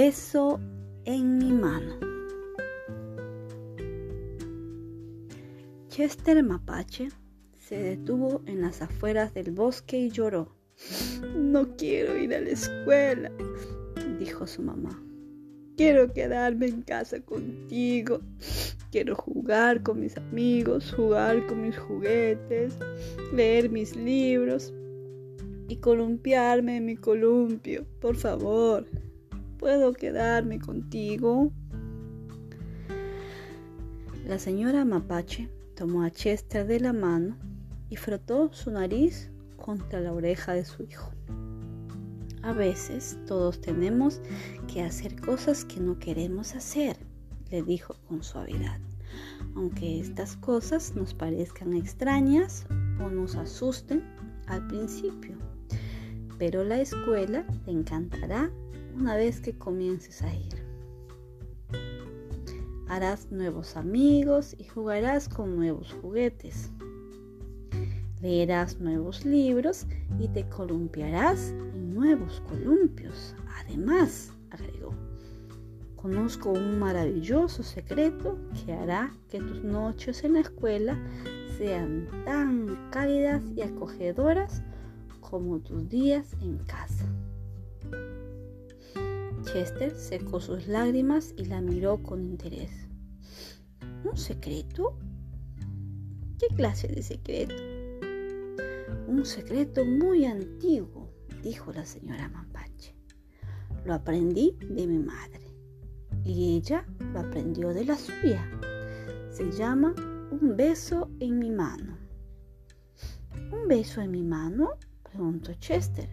beso en mi mano. Chester Mapache se detuvo en las afueras del bosque y lloró. No quiero ir a la escuela, dijo su mamá. Quiero quedarme en casa contigo. Quiero jugar con mis amigos, jugar con mis juguetes, leer mis libros y columpiarme en mi columpio. Por favor, ¿puedo quedarme contigo? La señora Mapache tomó a Chester de la mano y frotó su nariz contra la oreja de su hijo. A veces todos tenemos que hacer cosas que no queremos hacer, le dijo con suavidad. Aunque estas cosas nos parezcan extrañas o nos asusten al principio. Pero la escuela te encantará una vez que comiences a ir. Harás nuevos amigos y jugarás con nuevos juguetes. Leerás nuevos libros y te columpiarás en nuevos columpios. Además, agregó, conozco un maravilloso secreto que hará que tus noches en la escuela sean tan cálidas y acogedoras como tus días en casa. Chester secó sus lágrimas y la miró con interés. ¿Un secreto? ¿Qué clase de secreto? Un secreto muy antiguo, dijo la señora Mapache. Lo aprendí de mi madre y ella lo aprendió de la suya. Se llama un beso en mi mano. ¿Un beso en mi mano? Preguntó Chester.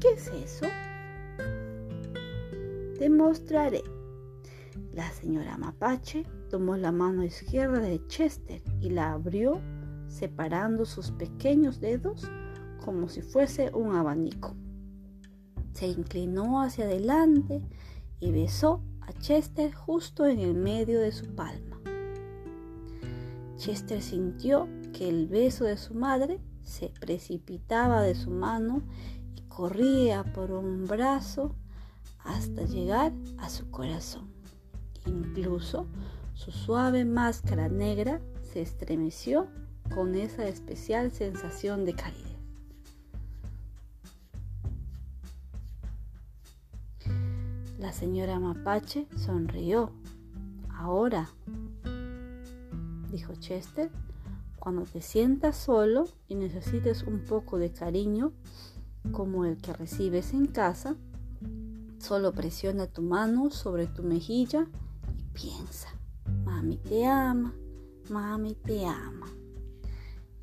¿Qué es eso? Te mostraré. La señora Mapache tomó la mano izquierda de Chester y la abrió separando sus pequeños dedos como si fuese un abanico. Se inclinó hacia adelante y besó a Chester justo en el medio de su palma. Chester sintió que el beso de su madre se precipitaba de su mano y corría por un brazo hasta llegar a su corazón. Incluso su suave máscara negra se estremeció con esa especial sensación de calidez. La señora Mapache sonrió. Ahora, dijo Chester, cuando te sientas solo y necesites un poco de cariño, como el que recibes en casa, solo presiona tu mano sobre tu mejilla y piensa, mami te ama, mami te ama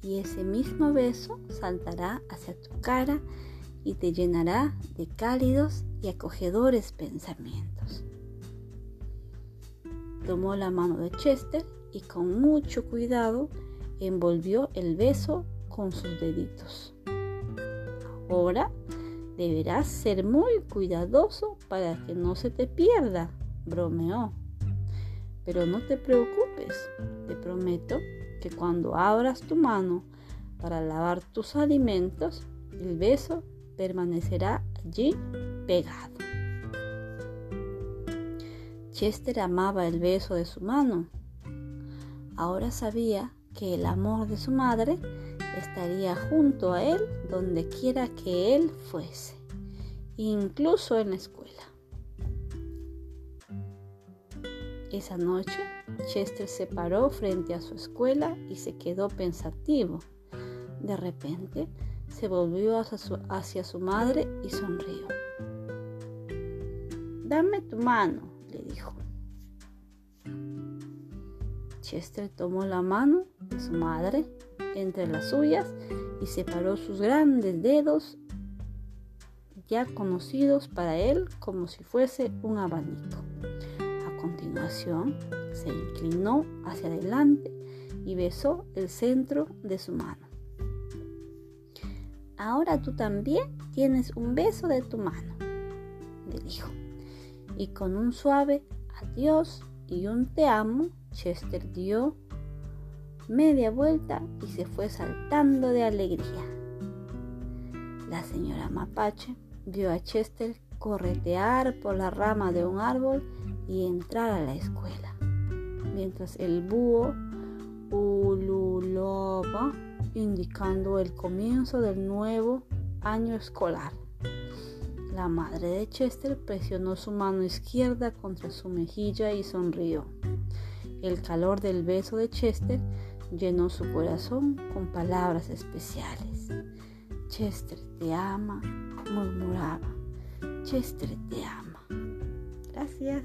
y ese mismo beso saltará hacia tu cara y te llenará de cálidos y acogedores pensamientos. Tomó la mano de Chester y con mucho cuidado envolvió el beso con sus deditos. Ahora deberás ser muy cuidadoso para que no se te pierda, bromeó. Pero no te preocupes, te prometo que cuando abras tu mano para lavar tus alimentos, el beso permanecerá allí pegado. Chester amaba el beso de su mano. Ahora sabía que el amor de su madre estaría junto a él donde quiera que él fuese, incluso en la escuela. Esa noche, Chester se paró frente a su escuela y se quedó pensativo. De repente, se volvió hacia su, madre y sonrió. Dame tu mano, le dijo. Chester tomó la mano de su madre entre las suyas y separó sus grandes dedos ya conocidos para él como si fuese un abanico continuación, se inclinó hacia adelante y besó el centro de su mano. Ahora tú también tienes un beso de tu mano, le dijo. Y con un suave adiós y un te amo, Chester dio media vuelta y se fue saltando de alegría. La señora Mapache vio a Chester corretear por la rama de un árbol y entrar a la escuela, mientras el búho ululaba indicando el comienzo del nuevo año escolar. La madre de Chester presionó su mano izquierda contra su mejilla y sonrió. El calor del beso de Chester llenó su corazón con palabras especiales. Chester te ama, murmuraba. Chester te ama. Gracias.